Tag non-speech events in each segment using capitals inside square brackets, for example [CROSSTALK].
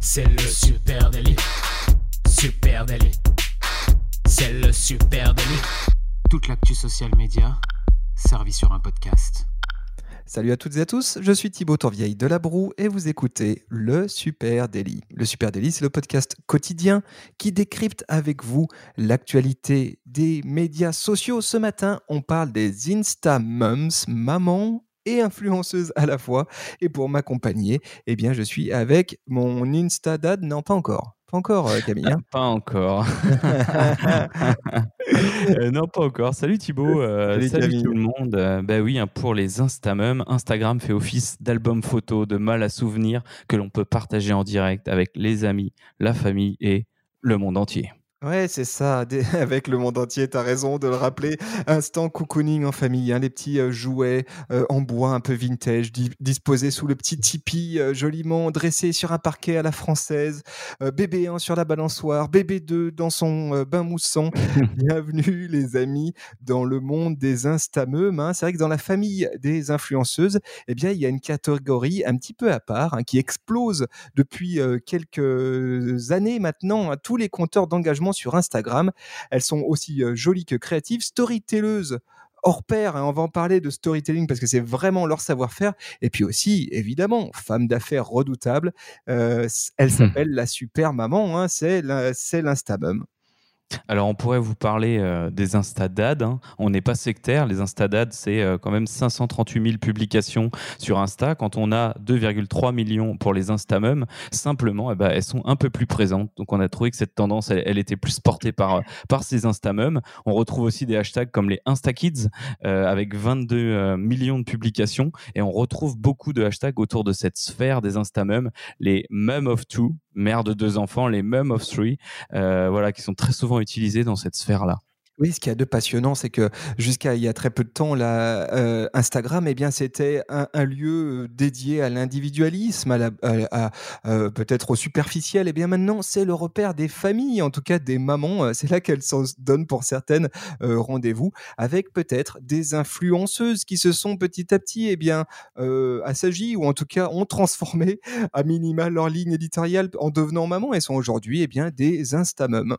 C'est le super délit. Super délit. C'est le super délit. Toute l'actu social média servie sur un podcast. Salut à toutes et à tous, je suis Thibaut Tourvieille de La Broue et vous écoutez Le Super Daily. Le Super Daily, c'est le podcast quotidien qui décrypte avec vous l'actualité des médias sociaux. Ce matin, on parle des Insta Mums, maman et influenceuse à la fois. Et pour m'accompagner, eh bien, je suis avec mon Insta Dad. Non, pas encore. Pas encore, euh, Camille. hein. [LAUGHS] Pas encore. [LAUGHS] Euh, non, pas encore. Salut Thibaut. euh, Salut, tout le monde. Euh, bah oui, hein, pour les Instamum, Instagram fait office d'album photo, de mal à souvenir que l'on peut partager en direct avec les amis, la famille et le monde entier. Ouais, c'est ça, des- [LAUGHS] avec le monde entier, tu as raison de le rappeler. Instant cocooning en famille, hein, les petits euh, jouets euh, en bois un peu vintage, di- disposés sous le petit tipi, euh, joliment dressés sur un parquet à la française. Euh, bébé 1 sur la balançoire, bébé 2 dans son euh, bain moussant. [LAUGHS] Bienvenue les amis dans le monde des instameumes. hein. C'est vrai que dans la famille des influenceuses, eh bien, il y a une catégorie un petit peu à part hein, qui explose depuis euh, quelques années maintenant. hein. Tous les compteurs d'engagement sur Instagram, elles sont aussi euh, jolies que créatives, storytelleuses hors pair, hein, on va en parler de storytelling parce que c'est vraiment leur savoir-faire. Et puis aussi, évidemment, femme d'affaires redoutable, euh, elle s'appelle la super maman, hein, c'est l'Instamum. Alors, on pourrait vous parler euh, des Instadad. hein. On n'est pas sectaire. Les Instadad, c'est euh, quand même 538 000 publications sur Insta. Quand on a 2,3 millions pour les Instamum, simplement, eh ben, elles sont un peu plus présentes. Donc, on a trouvé que cette tendance, elle, était plus portée par, euh, par ces Instamum. On retrouve aussi des hashtags comme les Instakids, avec 22 euh, millions de publications. Et on retrouve beaucoup de hashtags autour de cette sphère des Instamum, les Mum of Two, mère de deux enfants, les Mum of Three, euh, voilà, qui sont très souvent utilisés dans cette sphère-là. Oui, ce qu'il y a de passionnant, c'est que jusqu'à il y a très peu de temps, là, euh, Instagram, eh bien, c'était un, lieu euh, dédié à l'individualisme, à, à- euh, peut-être au superficiel. Et bien maintenant, c'est le repère des familles, en tout cas des mamans. Euh, C'est là qu'elles s'en donnent pour certaines rendez-vous, avec peut-être des influenceuses qui se sont petit à petit, eh bien, assagies ou en tout cas ont transformé à minima leur ligne éditoriale en devenant maman et sont aujourd'hui, eh bien, des instamums.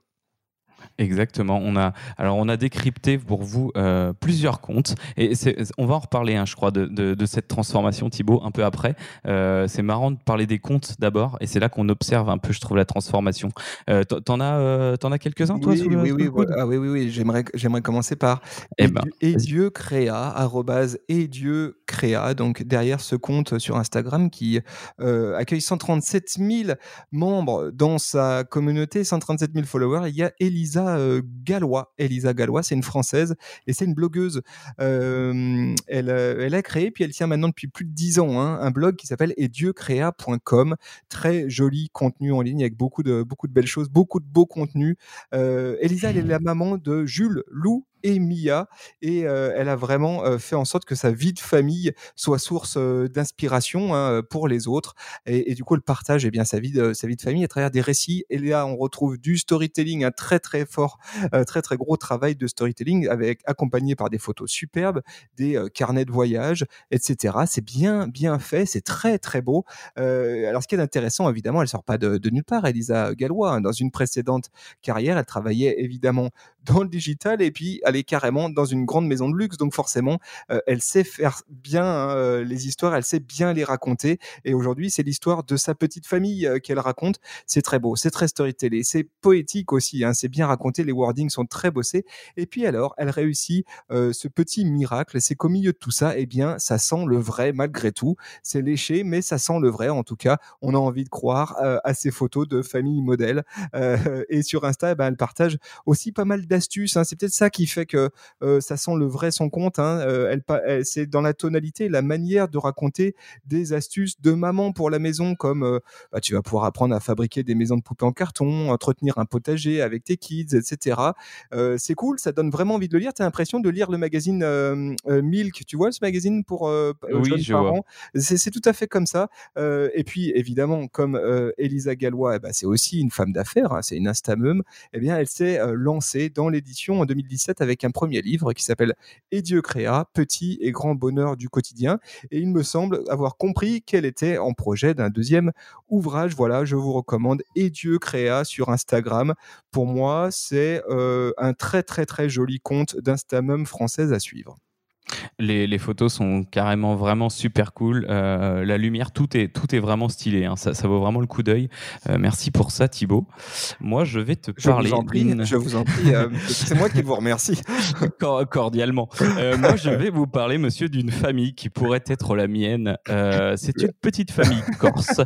Exactement. On a, alors, on a décrypté pour vous euh, plusieurs comptes. Et on va en reparler, hein, je crois, de, de- de cette transformation, Thibaut, un peu après. Euh, c'est marrant de parler des comptes d'abord. Et c'est là qu'on observe un peu, je trouve, la transformation. Euh, t'en- as, euh, t'en as quelques-uns, toi oui, sous le- oui, sous oui, le coude? voilà. Ah oui, oui, oui. J'aimerais, j'aimerais commencer par Eh et, ben, Dieu, et vas-y. Dieu créa, arrobase et Dieu créa. Donc derrière ce compte sur Instagram qui accueille 137 000 membres dans sa communauté, 137 000 followers, il y a Elisa euh, Gallois. Elisa Gallois, c'est une française et c'est une blogueuse. Euh, elle, euh, elle a créé, puis elle tient maintenant depuis plus de 10 ans, hein, un blog qui s'appelle etdieucréa.com. Très joli contenu en ligne avec beaucoup de, beaucoup de belles choses, beaucoup de beaux contenus. Elisa, elle est la maman de Jules, Lou et Mia, et euh, elle a vraiment fait en sorte que sa vie de famille soit source d'inspiration hein, pour les autres. Et, du coup, elle partage eh bien, sa, vie de, sa vie de famille à travers des récits. Et là, on retrouve du storytelling, un très très fort, très très gros travail de storytelling, avec accompagné par des photos superbes, des carnets de voyage, etc. C'est bien bien fait, c'est très très beau. Alors, ce qui est intéressant, évidemment, elle sort pas de, de nulle part, Elisa Gallois. hein. Dans une précédente carrière, elle travaillait évidemment dans le digital et puis elle est carrément dans une grande maison de luxe. Donc forcément, euh, elle sait faire bien hein, euh, les histoires, elle sait bien les raconter. Et aujourd'hui, c'est l'histoire de sa petite famille euh, qu'elle raconte. C'est très beau, c'est très storytellé, c'est poétique aussi. hein, c'est bien raconté, les wordings sont très bossés. Et puis alors, elle réussit ce petit miracle. C'est qu'au milieu de tout ça, eh bien, ça sent le vrai malgré tout. C'est léché, mais ça sent le vrai. En tout cas, on a envie de croire à ces photos de famille modèle. [LAUGHS] Et sur Insta, eh ben, elle partage aussi pas mal d'astuces. hein. C'est peut-être ça qui fait que euh, ça sent le vrai son compte. hein. Euh, elle, pa- elle- c'est dans la tonalité, la manière de raconter des astuces de maman pour la maison, comme euh, bah, tu vas pouvoir apprendre à fabriquer des maisons de poupées en carton, entretenir un potager avec tes kids, etc. C'est cool, ça donne vraiment envie de le lire. Tu as l'impression de lire le magazine Milk, tu vois ce magazine pour Oui, jeunes je parents? C'est tout à fait comme ça. Et puis, évidemment, comme Elisa Gallois, eh ben, c'est aussi une femme d'affaires, hein, c'est une instameum, eh bien, elle s'est lancée dans l'édition en 2017 avec un premier livre qui s'appelle Et Dieu créa, petit et grand bonheur du quotidien. Et il me semble avoir compris qu'elle était en projet d'un deuxième ouvrage. Voilà, je vous recommande Et Dieu créa sur Instagram. Pour moi, c'est euh, un très très très joli compte d'Instamum française à suivre. Les, photos sont carrément vraiment super cool. Euh, la lumière, tout est, tout est vraiment stylé. Hein. Ça, ça, vaut vraiment le coup d'œil. Euh, merci pour ça, Thibaut. Moi, je vais te parler. Vous en prie, je vous en prie. Euh, [LAUGHS] c'est moi qui vous remercie. [LAUGHS] Cordialement. moi, je vais vous parler, monsieur, d'une famille qui pourrait être la mienne. c'est une petite famille corse.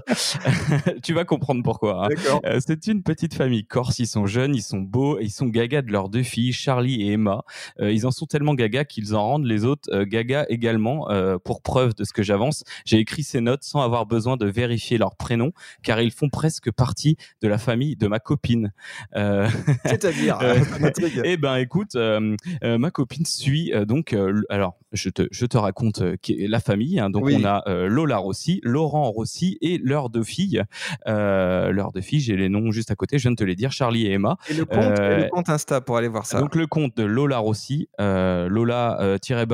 [LAUGHS] tu vas comprendre pourquoi. Hein. c'est une petite famille corse. Ils sont jeunes, ils sont beaux, ils sont gaga de leurs deux filles, Charlie et Emma. ils en sont tellement gaga qu'ils en rendent les autres euh, Gaga également, euh, pour preuve de ce que j'avance, j'ai écrit ces notes sans avoir besoin de vérifier leur prénom, car ils font presque partie de la famille de ma copine. Euh, [LAUGHS] C'est-à-dire [LAUGHS] Eh ben, écoute, ma copine suit donc. alors, je te, je te raconte la famille. Hein. donc, on a Lola Rossi, Laurent Rossi et leurs deux filles. leurs deux filles, j'ai les noms juste à côté. Je viens de te les dire, Charlie et Emma. Et le compte, et le compte Insta pour aller voir ça. Donc, le compte de Lola Rossi,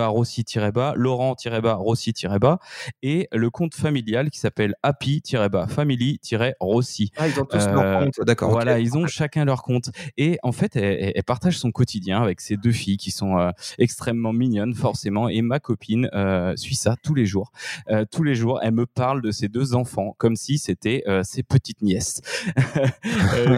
Rossi-Bas, Laurent-Bas, Rossi-Bas, et le compte familial qui s'appelle Happy-Bas, Family-Rossi. Ah, ils ont tous leur compte, d'accord. Voilà, ils ont chacun leur compte. Et en fait, elle, partage son quotidien avec ses deux filles qui sont extrêmement mignonnes, forcément. Et ma copine suit ça tous les jours. tous les jours, elle me parle de ses deux enfants comme si c'était ses petites nièces,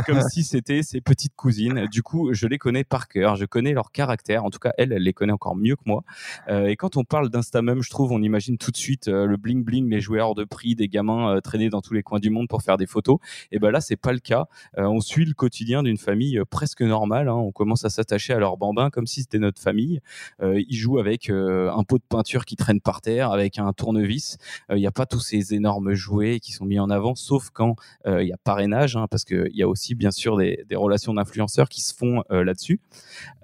comme si c'était ses petites cousines. Du coup, je les connais par cœur, je connais leur caractère. En tout cas, elle, elle les connaît encore mieux que moi. Euh, et quand on parle d'Instamum, je trouve, on imagine tout de suite euh, le bling bling, les joueurs de prix, des gamins euh, traînés dans tous les coins du monde pour faire des photos. Et ben là, c'est pas le cas. on suit le quotidien d'une famille presque normale. Hein. On commence à s'attacher à leur bambin comme si c'était notre famille. ils jouent avec un pot de peinture qui traîne par terre, avec un tournevis. Il n'y a pas tous ces énormes jouets qui sont mis en avant, sauf quand il y a parrainage, hein, parce qu'il y a aussi bien sûr des, relations d'influenceurs qui se font là-dessus.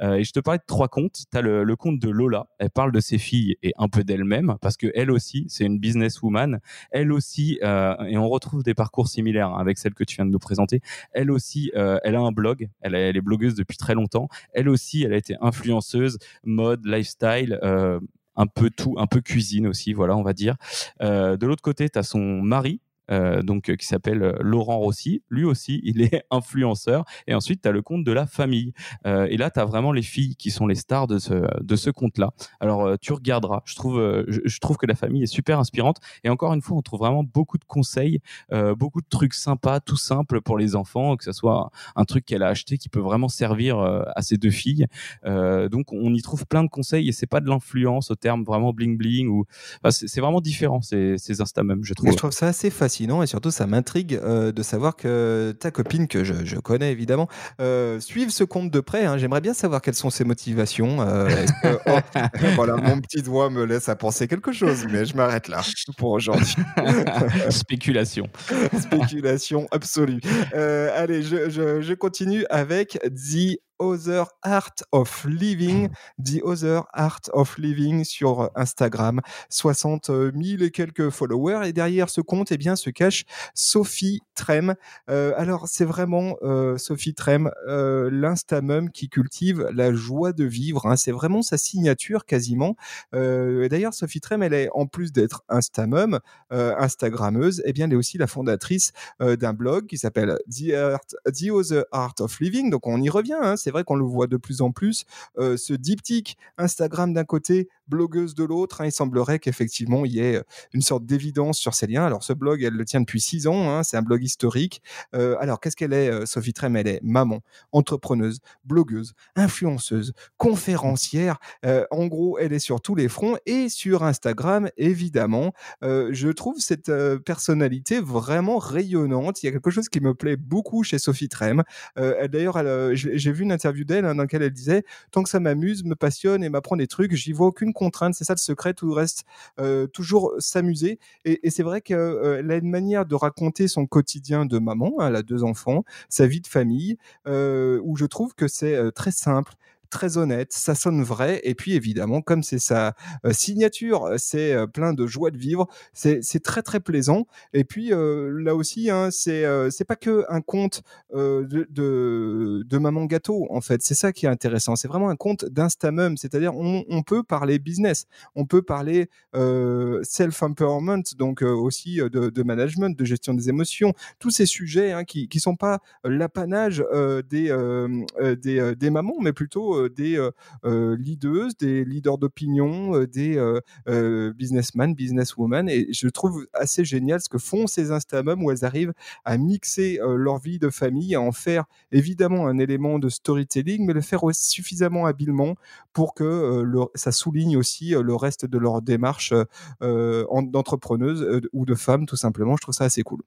et je te parlais de trois comptes. Tu as le, le compte de Lola. Elle parle de ses filles et un peu d'elle-même parce que elle aussi, c'est une businesswoman. Elle aussi, euh, et on retrouve des parcours similaires hein, avec celle que tu viens de nous présenter. Elle aussi, euh, elle a un blog. Elle, est blogueuse depuis très longtemps. Elle aussi, elle a été influenceuse, mode, lifestyle. Euh, un peu tout, un peu cuisine aussi, voilà, on va dire. de l'autre côté, tu as son mari, euh, donc euh, qui s'appelle euh, Laurent Rossi. Lui aussi, il est [LAUGHS] influenceur. Et ensuite, tu as le compte de la famille. et là, tu as vraiment les filles qui sont les stars de ce, de ce compte-là. Alors, tu regarderas. Je trouve, je, trouve que la famille est super inspirante. Et encore une fois, on trouve vraiment beaucoup de conseils, beaucoup de trucs sympas, tout simples pour les enfants, que ce soit un truc qu'elle a acheté qui peut vraiment servir à ses deux filles. donc, on y trouve plein de conseils et c'est pas de l'influence au terme vraiment bling bling ou c'est vraiment différent ces, ces Insta même, je trouve. je trouve ça assez facile et surtout ça m'intrigue euh, de savoir que ta copine, que je, connais évidemment, euh, suive ce compte de près. Hein. J'aimerais bien savoir quelles sont ses motivations. Euh, oh, [LAUGHS] [LAUGHS] voilà, mon petit doigt me laisse à penser quelque chose, mais je m'arrête là pour aujourd'hui. [LAUGHS] Spéculation. Spéculation absolue. allez, je, je, continue avec The Other Art of Living, The Other Art of Living sur Instagram, 60 000 et quelques followers. Et derrière ce compte, eh bien, se cache Sophie Trem. Euh, alors, c'est vraiment euh, Sophie Trem, euh, l'instamum qui cultive la joie de vivre. Hein. C'est vraiment sa signature quasiment. et d'ailleurs, Sophie Trem, elle est en plus d'être instamum, instagrammeuse, eh bien, elle est aussi la fondatrice d'un blog qui s'appelle The, The Other Art of Living. Donc, on y revient. Hein c'est vrai qu'on le voit de plus en plus. Euh, ce diptyque Instagram d'un côté, blogueuse de l'autre, hein, il semblerait qu'effectivement il y ait euh, une sorte d'évidence sur ces liens. Alors ce blog, elle le tient depuis six ans, hein, c'est un blog historique. Euh, alors qu'est-ce qu'elle est, Sophie Trem? Elle est maman, entrepreneuse, blogueuse, influenceuse, conférencière. en gros, elle est sur tous les fronts et sur Instagram, évidemment. je trouve cette personnalité vraiment rayonnante. Il y a quelque chose qui me plaît beaucoup chez Sophie Trem. D'ailleurs, j'ai vu une interview d'elle hein, dans laquelle elle disait tant que ça m'amuse, me passionne et m'apprend des trucs, j'y vois aucune contrainte. C'est ça le secret, tout reste euh, toujours s'amuser. Et, c'est vrai qu'elle euh, a une manière de raconter son quotidien de maman. Hein, elle a deux enfants, sa vie de famille, euh, où je trouve que c'est très simple très honnête, ça sonne vrai. Et puis évidemment, comme c'est sa signature, c'est plein de joie de vivre. C'est très très plaisant. Et puis là aussi, hein, c'est pas que un compte de, de, maman gâteau en fait. C'est ça qui est intéressant. C'est vraiment un compte d'instamum, c'est-à-dire on, on, peut parler business, on peut parler self-empowerment, donc aussi de, management, de gestion des émotions, tous ces sujets hein, qui qui sont pas l'apanage des, des mamans, mais plutôt des leaders, des leaders d'opinion, des businessmen, businesswomen. Et je trouve assez génial ce que font ces instamums où elles arrivent à mixer leur vie de famille, à en faire évidemment un élément de storytelling, mais le faire aussi suffisamment habilement pour que ça souligne aussi le reste de leur démarche d'entrepreneuse ou de femme, tout simplement. Je trouve ça assez cool.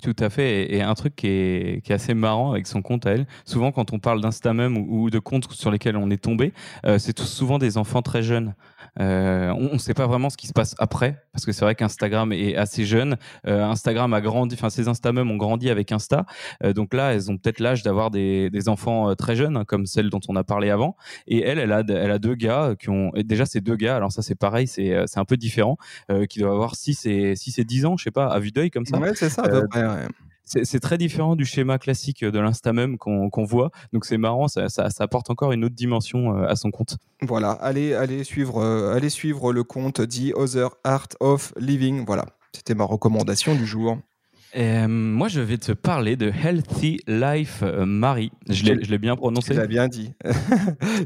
Tout à fait. Et, un truc qui est, qui est, assez marrant avec son compte à elle, souvent quand on parle d'Instamum ou, de comptes sur lesquels on est tombé, euh, c'est souvent des enfants très jeunes. Euh, on ne sait pas vraiment ce qui se passe après, parce que c'est vrai qu'Instagram est assez jeune. Euh, Instagram a grandi, enfin ces Instamum ont grandi avec Insta. Donc là, elles ont peut-être l'âge d'avoir des, des, enfants très jeunes, hein, comme celle dont on a parlé avant. Et elle, elle a, elle a deux gars qui ont, et déjà ces deux gars, alors ça c'est pareil, c'est un peu différent, qui doivent avoir 6 et, 6 et 10 ans, je sais pas, à vue d'œil comme ça. Ouais, c'est ça c'est très différent du schéma classique de l'Instamum qu'on voit. Donc c'est marrant, ça, ça, apporte encore une autre dimension euh, à son compte. Voilà, allez, allez, suivre, euh, allez suivre le compte The Other Art of Living. Voilà, c'était ma recommandation du jour. Euh, moi, je vais te parler de Healthy Life euh, Marie. Je l'ai bien prononcé. Tu l'as bien dit. [LAUGHS]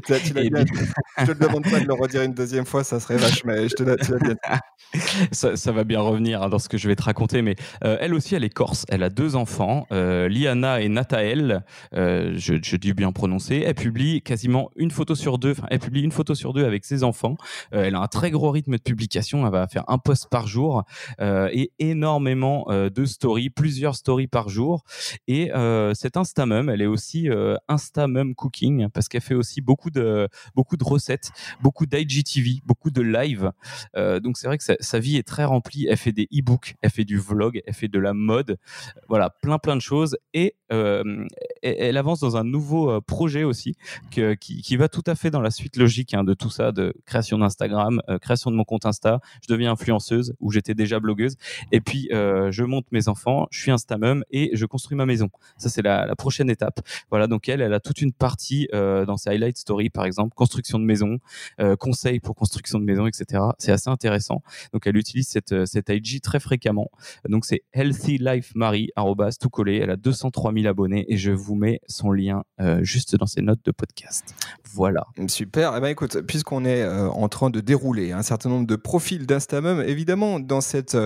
tu, bien dit. Je te demande pas de le redire une deuxième fois, ça serait vache, mais je te l'ai bien dit. [LAUGHS] ça, va bien revenir hein, dans ce que je vais te raconter, mais euh, elle aussi, elle est corse. Elle a deux enfants, Liana et Nathael. je, je dû bien prononcer. Elle publie quasiment une photo sur deux. Enfin, elle publie une photo sur deux avec ses enfants. elle a un très gros rythme de publication. Elle va faire un post par jour et énormément de stories plusieurs stories par jour. Et euh, cette Instamum, elle est aussi euh, Instamum Cooking parce qu'elle fait aussi beaucoup de beaucoup de recettes, beaucoup d'IGTV, beaucoup de live. Euh, donc c'est vrai que sa, vie est très remplie. Elle fait des e-books, elle fait du vlog, elle fait de la mode, voilà, plein plein de choses. Et elle avance dans un nouveau projet aussi qui, qui, va tout à fait dans la suite logique hein, de tout ça, de création d'Instagram, création de mon compte Insta. Je deviens influenceuse où j'étais déjà blogueuse. Et puis je monte mes enfants je suis Instamum et je construis ma maison. Ça, c'est la, prochaine étape. Voilà, donc elle, elle a toute une partie euh, dans ses highlight stories, par exemple, construction de maison, euh, conseils pour construction de maison, etc. C'est assez intéressant. Donc elle utilise cette, euh, cette IG très fréquemment. Donc c'est Healthy Life Marie, tout collé. Elle a 203 000 abonnés et je vous mets son lien juste dans ses notes de podcast. Voilà. Super. Eh ben, écoute, puisqu'on est en train de dérouler un certain nombre de profils d'Instamum, évidemment, dans cette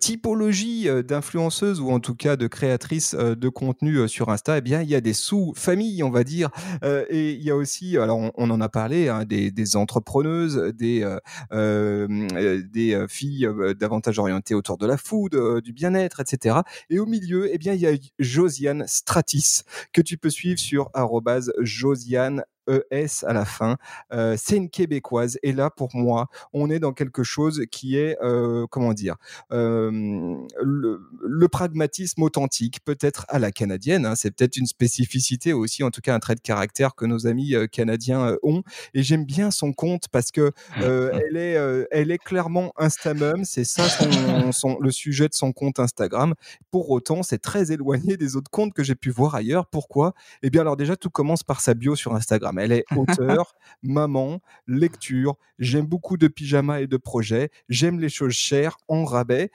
typologie d'influence ou en tout cas de créatrice euh, de contenu euh, sur Insta, eh bien, il y a des sous-familles, on va dire. Euh, et il y a aussi, alors on, en a parlé, hein, des, entrepreneuses, des, des filles davantage orientées autour de la food, du bien-être, etc. Et au milieu, eh bien, il y a Josiane Stratis, que tu peux suivre sur Josiane ES à la fin. Euh, c'est une québécoise. Et là, pour moi, on est dans quelque chose qui est, euh, comment dire, euh, le, pragmatisme authentique, peut-être à la canadienne. Hein. c'est peut-être une spécificité aussi, en tout cas un trait de caractère que nos amis canadiens ont. Et j'aime bien son compte parce que elle est, elle est clairement Instamum. C'est ça le sujet de son compte Instagram. Pour autant, c'est très éloigné des autres comptes que j'ai pu voir ailleurs. Pourquoi? Eh bien, alors déjà, tout commence par sa bio sur Instagram. Elle est auteur, [LAUGHS] maman, lecture. J'aime beaucoup de pyjamas et de projets. J'aime les choses chères en rabais.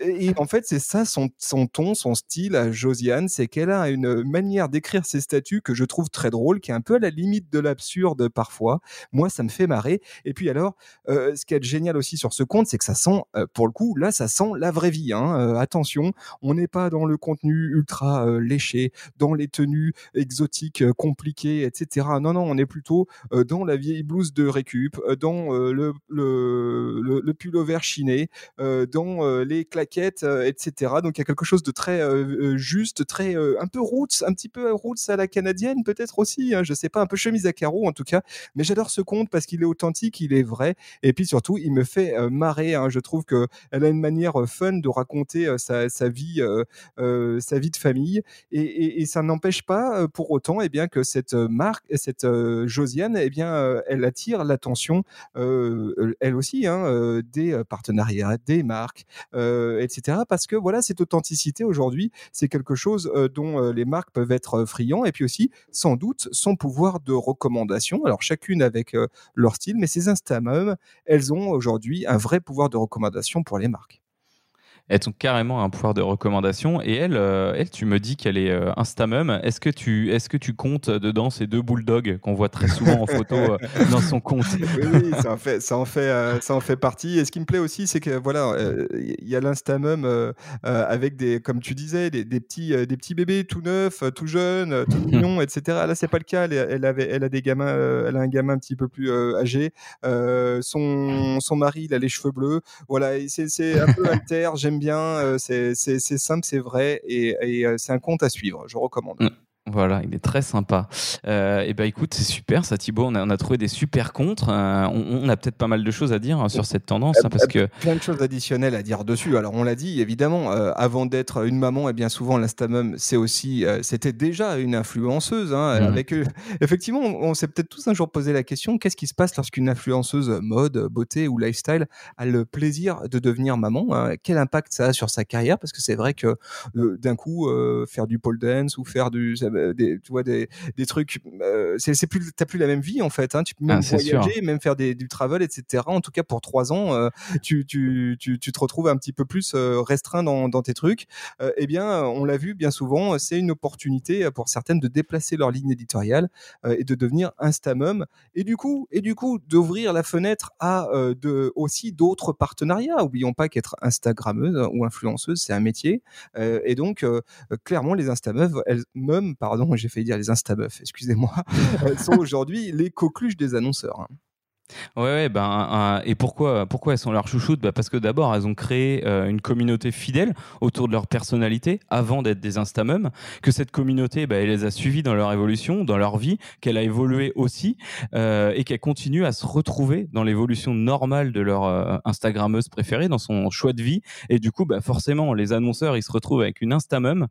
Et en fait, c'est ça son, son, ton, son style à Josiane, c'est qu'elle a une manière d'écrire ses statuts que je trouve très drôle, qui est un peu à la limite de l'absurde parfois. Moi, ça me fait marrer. Et puis alors, euh, ce qui est génial aussi sur ce compte, c'est que ça sent, euh, pour le coup, là, ça sent la vraie vie. Hein. Euh, attention, on n'est pas dans le contenu ultra léché, dans les tenues exotiques compliquées, etc. Non, non, on est plutôt euh, dans la vieille blouse de récup, euh, dans euh, le, le, le, pullover chiné, dans les claquettes, etc. Donc il y a quelque chose de très juste, très un peu roots, un petit peu roots à la canadienne peut-être aussi, hein, je sais pas, un peu chemise à carreaux en tout cas. Mais j'adore ce conte parce qu'il est authentique, il est vrai, et puis surtout il me fait marrer. Hein. Je trouve que elle a une manière fun de raconter sa, vie, sa vie de famille, et, ça n'empêche pas pour autant, eh bien que cette marque, cette Josiane, eh bien, elle attire l'attention, elle aussi, hein, des partenariats, des marques, etc. Parce que voilà, cette authenticité aujourd'hui, c'est quelque chose dont les marques peuvent être friands, et puis aussi, sans doute, son pouvoir de recommandation. Alors chacune avec leur style, mais ces Instamum, elles ont aujourd'hui un vrai pouvoir de recommandation pour les marques elles ont carrément un pouvoir de recommandation. Et elle, euh, elle tu me dis qu'elle est euh, Instamum. Est-ce que, tu, est que tu comptes dedans ces deux bulldogs qu'on voit très souvent en photo euh, [LAUGHS] dans son compte? Oui, ça en fait, ça en fait, ça en fait partie. Et ce qui me plaît aussi, c'est que voilà, il y a l'Instamum avec des, comme tu disais, des, petits, des petits bébés tout neufs, tout jeunes, tout mignons, etc. Là, c'est pas le cas. Elle, avait, elle a des gamins, elle a un gamin un petit peu plus âgé. son, son mari, il a les cheveux bleus. Voilà, c'est un peu [LAUGHS] alter. J'aime bien, euh, c'est simple, c'est vrai, et, euh, c'est un compte à suivre. Je recommande. Mm. Voilà, il est très sympa. Euh, et ben écoute, c'est super ça Thibaut, on a, on a trouvé des super contres. Euh, on, a peut-être pas mal de choses à dire hein, sur cette tendance hein, parce que plein de choses additionnelles à dire dessus. Alors on l'a dit évidemment, euh, avant d'être une maman, et bien souvent l'instamum, c'est aussi, c'était déjà une influenceuse. Hein, mhm. Avec effectivement, on, s'est peut-être tous un jour posé la question qu'est-ce qui se passe lorsqu'une influenceuse mode, beauté ou lifestyle a le plaisir de devenir maman hein? Quel impact ça a sur sa carrière? Parce que c'est vrai que d'un coup, faire du pole dance ou faire du euh, des, tu vois, des, des trucs. Euh, c'est plus, t'as plus la même vie en fait. Hein. Tu peux même ah, voyager, même faire des, du travel, etc. En tout cas, pour trois ans, euh, tu, tu, tu, tu, te retrouves un petit peu plus restreint dans, dans tes trucs. eh bien, on l'a vu bien souvent, c'est une opportunité pour certaines de déplacer leur ligne éditoriale et de devenir Instamum. Et du coup, et du coup, d'ouvrir la fenêtre à de, aussi d'autres partenariats. Oublions pas qu'être Instagrammeuse ou influenceuse, c'est un métier. et donc, clairement, les Instamum, elles, même, pardon, j'ai failli dire les Instabuff, excusez-moi, [LAUGHS] sont aujourd'hui les coqueluches des annonceurs. Hein. Ouais, ben, et pourquoi, pourquoi elles sont leur chouchoute bah, Parce que d'abord, elles ont créé euh, une communauté fidèle autour de leur personnalité avant d'être des Instamum, que cette communauté, bah, elle les a suivis dans leur évolution, dans leur vie, qu'elle a évolué aussi, euh, et qu'elle continue à se retrouver dans l'évolution normale de leur euh, Instagrammeuse préférée, dans son choix de vie. Et du coup, bah, forcément, les annonceurs, ils se retrouvent avec une Instamum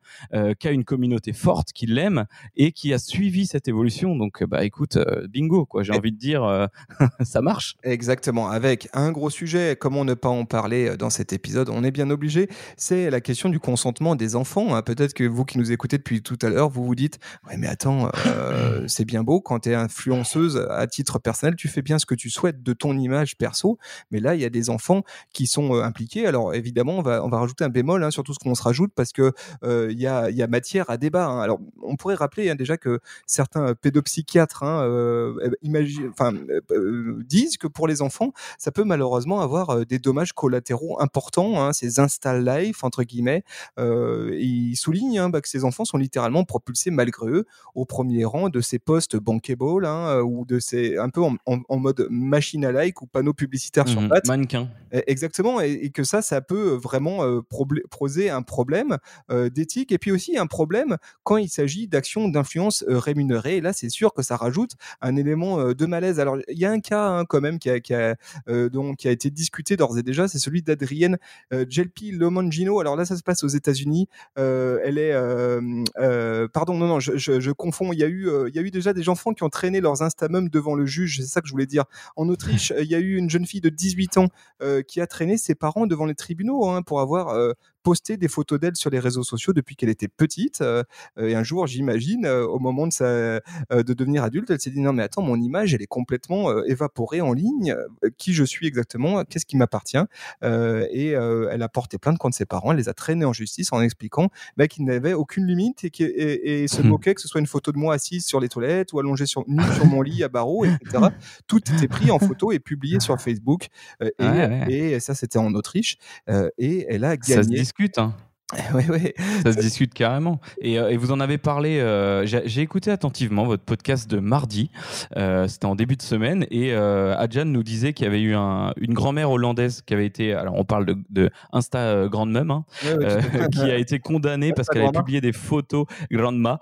qui a une communauté forte, qui l'aime, et qui a suivi cette évolution. Donc, bah, écoute, bingo, quoi, j'ai envie de dire... [LAUGHS] ça marche. Exactement. Avec un gros sujet, comment ne pas en parler euh, dans cet épisode On est bien obligé. C'est la question du consentement des enfants. Hein. Peut-être que vous qui nous écoutez depuis tout à l'heure, vous vous dites Ouais, mais attends, euh, [CLEARS THROAT] c'est bien beau quand tu es influenceuse à titre personnel, tu fais bien ce que tu souhaites de ton image perso. Mais là, il y a des enfants qui sont euh, impliqués. Alors évidemment, on va, on va rajouter un bémol hein, sur tout ce qu'on se rajoute parce que il y, a, y, a, matière à débat. Hein. Alors on pourrait rappeler déjà que certains pédopsychiatres enfin, disent que pour les enfants, ça peut malheureusement avoir euh, des dommages collatéraux importants, hein, ces install life entre guillemets. Euh, ils soulignent hein, bah, que ces enfants sont littéralement propulsés malgré eux au premier rang de ces postes bankable hein, euh, ou de ces un peu en, mode machine à like ou panneau publicitaire sur mmh pattes. Mannequin. Exactement, et, que ça, ça peut vraiment poser un problème d'éthique et puis aussi un problème quand il s'agit d'actions d'influence rémunérées. Et là, c'est sûr que ça rajoute un élément de malaise. Alors, il y a un cas Hein, quand même qui a, qui a, euh, donc, qui a été discuté d'ores et déjà, c'est celui d'Adrienne euh, Gelpi Lomangino. Alors là, ça se passe aux États-Unis. Euh, elle est, pardon, non, non, je, je, confonds. Il y a eu, il y a eu déjà des enfants qui ont traîné leurs instamums devant le juge. C'est ça que je voulais dire. En Autriche, [LAUGHS] il y a eu une jeune fille de 18 ans qui a traîné ses parents devant les tribunaux hein, pour avoir posté des photos d'elle sur les réseaux sociaux depuis qu'elle était petite. et un jour, j'imagine, au moment de, sa, de devenir adulte, elle s'est dit non mais attends, mon image, elle est complètement évaporée en ligne. Qui je suis exactement? Qu'est-ce qui m'appartient? Et elle a porté plainte contre ses parents. Elle les a traînés en justice en expliquant bah, qu'il n'avait aucune limite et, et, se moquait que ce soit une photo de moi assise sur les toilettes ou allongée sur, sur mon lit à barreaux, etc. Tout était pris en photo et publié sur Facebook. et, et, ça, c'était en Autriche. et elle a gagné Hein. Ouais, ouais. Ça se discute carrément. Et, euh, et, vous en avez parlé. Euh, j'ai écouté attentivement votre podcast de mardi. Euh, C'était en début de semaine. Et euh, Adjan nous disait qu'il y avait eu un, une grand-mère hollandaise qui avait été. Alors, on parle de, de Insta euh, Grande-Mum, hein, qui a été condamnée parce qu'elle avait publié des photos, Grandma,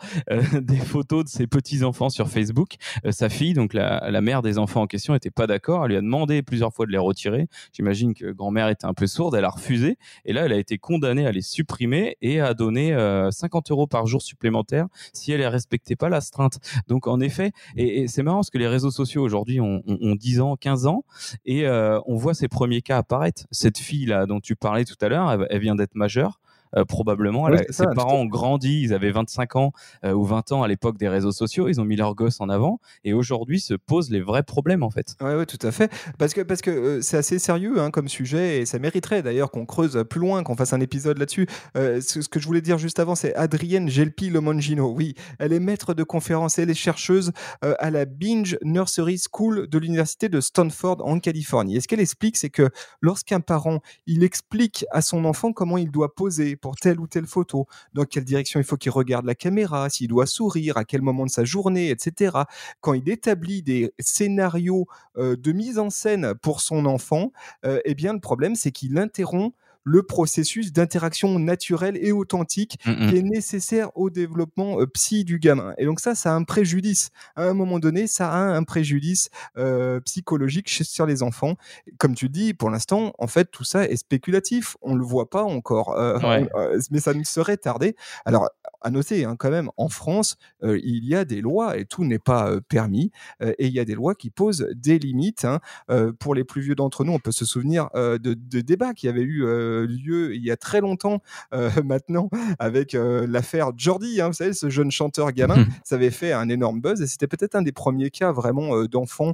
des photos de ses petits-enfants sur Facebook. sa fille, donc la, la, mère des enfants en question, n'était pas d'accord. Elle lui a demandé plusieurs fois de les retirer. J'imagine que grand-mère était un peu sourde. Elle a refusé. Et là, elle a été condamnée à les supprimer et à donner 50 euros par jour supplémentaire si elle ne respectait pas l'astreinte. Donc en effet, et, c'est marrant parce que les réseaux sociaux aujourd'hui ont, 10 ans, 15 ans, et on voit ces premiers cas apparaître. Cette fille là dont tu parlais tout à l'heure, elle vient d'être majeure. Euh, probablement. ses parents ont grandi, ils avaient 25 ans euh, ou 20 ans à l'époque des réseaux sociaux, ils ont mis leur gosse en avant et aujourd'hui se posent les vrais problèmes en fait. Oui, ouais, tout à fait. Parce que parce que euh, c'est assez sérieux hein, comme sujet et ça mériterait d'ailleurs qu'on creuse plus loin, qu'on fasse un épisode là-dessus. ce, que je voulais dire juste avant, c'est Adrienne Gelpi Lomangino. Oui, elle est maître de conférence et elle est chercheuse à la Binge Nursery School de l'université de Stanford en Californie. Et ce qu'elle explique, c'est que lorsqu'un parent il explique à son enfant comment il doit poser pour telle ou telle photo, dans quelle direction il faut qu'il regarde la caméra, s'il doit sourire, à quel moment de sa journée, etc. Quand il établit des scénarios euh, de mise en scène pour son enfant, euh, eh bien le problème c'est qu'il interrompt le processus d'interaction naturelle et authentique mmh, mmh. qui est nécessaire au développement psy du gamin. Et donc ça, ça a un préjudice. À un moment donné, ça a un préjudice psychologique sur les enfants. Comme tu dis, pour l'instant, en fait, tout ça est spéculatif. On ne le voit pas encore, mais ça ne serait tardé. Alors, à noter hein, quand même, en France, il y a des lois et tout n'est pas permis. et il y a des lois qui posent des limites. Hein. pour les plus vieux d'entre nous, on peut se souvenir de, de débats qui avaient eu lieu il y a très longtemps euh, [LAUGHS] maintenant avec euh, l'affaire Jordi, hein, vous savez, ce jeune chanteur gamin. [LAUGHS] ça avait fait un énorme buzz et c'était peut-être un des premiers cas vraiment euh, d'enfants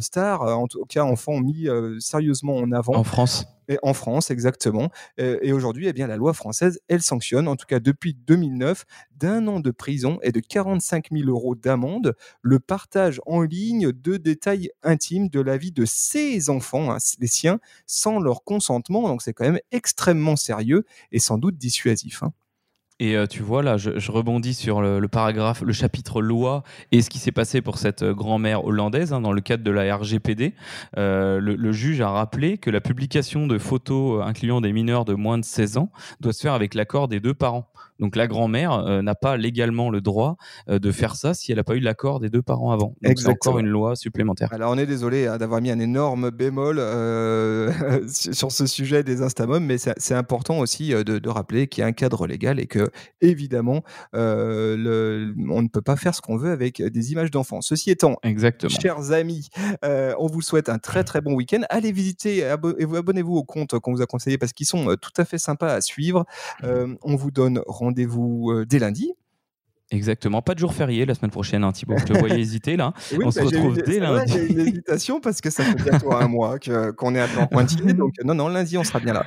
stars, en tout cas enfants mis sérieusement en avant. En France en France, exactement. Euh, et aujourd'hui, eh la loi française, elle sanctionne, en tout cas depuis 2009, d'un an de prison et de 45 000 euros d'amende le partage en ligne de détails intimes de la vie de ses enfants, hein, les siens, sans leur consentement. Donc c'est quand même extrêmement sérieux et sans doute dissuasif. Hein. Et euh, tu vois, là, je, rebondis sur le, paragraphe, le chapitre loi et ce qui s'est passé pour cette euh, grand-mère hollandaise hein, dans le cadre de la RGPD. Euh, le, juge a rappelé que la publication de photos incluant des mineurs de moins de 16 ans doit se faire avec l'accord des deux parents. Donc la grand-mère n'a pas légalement le droit de faire ça si elle n'a pas eu l'accord des deux parents avant. Donc c'est encore une loi supplémentaire. Alors on est désolé hein, d'avoir mis un énorme bémol [LAUGHS] sur ce sujet des instamums, mais c'est important aussi de, de rappeler qu'il y a un cadre légal et que évidemment, euh, on ne peut pas faire ce qu'on veut avec des images d'enfants. Ceci étant, Exactement. chers amis, euh, on vous souhaite un très très bon week-end. Allez visiter et abonnez-vous au compte qu'on vous a conseillé parce qu'ils sont euh, tout à fait sympas à suivre. on vous donne rendez-vous dès lundi. Exactement, pas de jour férié la semaine prochaine, hein, Thibaut. Je te [LAUGHS] voyais hésiter là. on se bah, retrouve dès lundi. J'ai une hésitation parce que ça fait bientôt un mois qu'on est à temps pointillé. [LAUGHS] Donc, non, non, lundi, on sera bien là.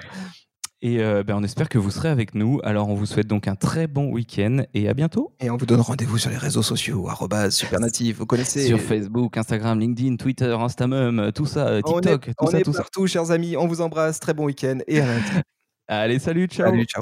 Et euh, ben, on espère que vous serez avec nous. Alors, on vous souhaite donc un très bon week-end et à bientôt. Et on vous donne rendez-vous sur les réseaux sociaux, supernatif, vous connaissez. Sur Facebook, Instagram, LinkedIn, Twitter, Instamum, tout ça, TikTok, tout ça, tout partout, chers amis. On vous embrasse, très bon week-end et à lundi. [LAUGHS] Allez, salut, ciao. Salut, ciao.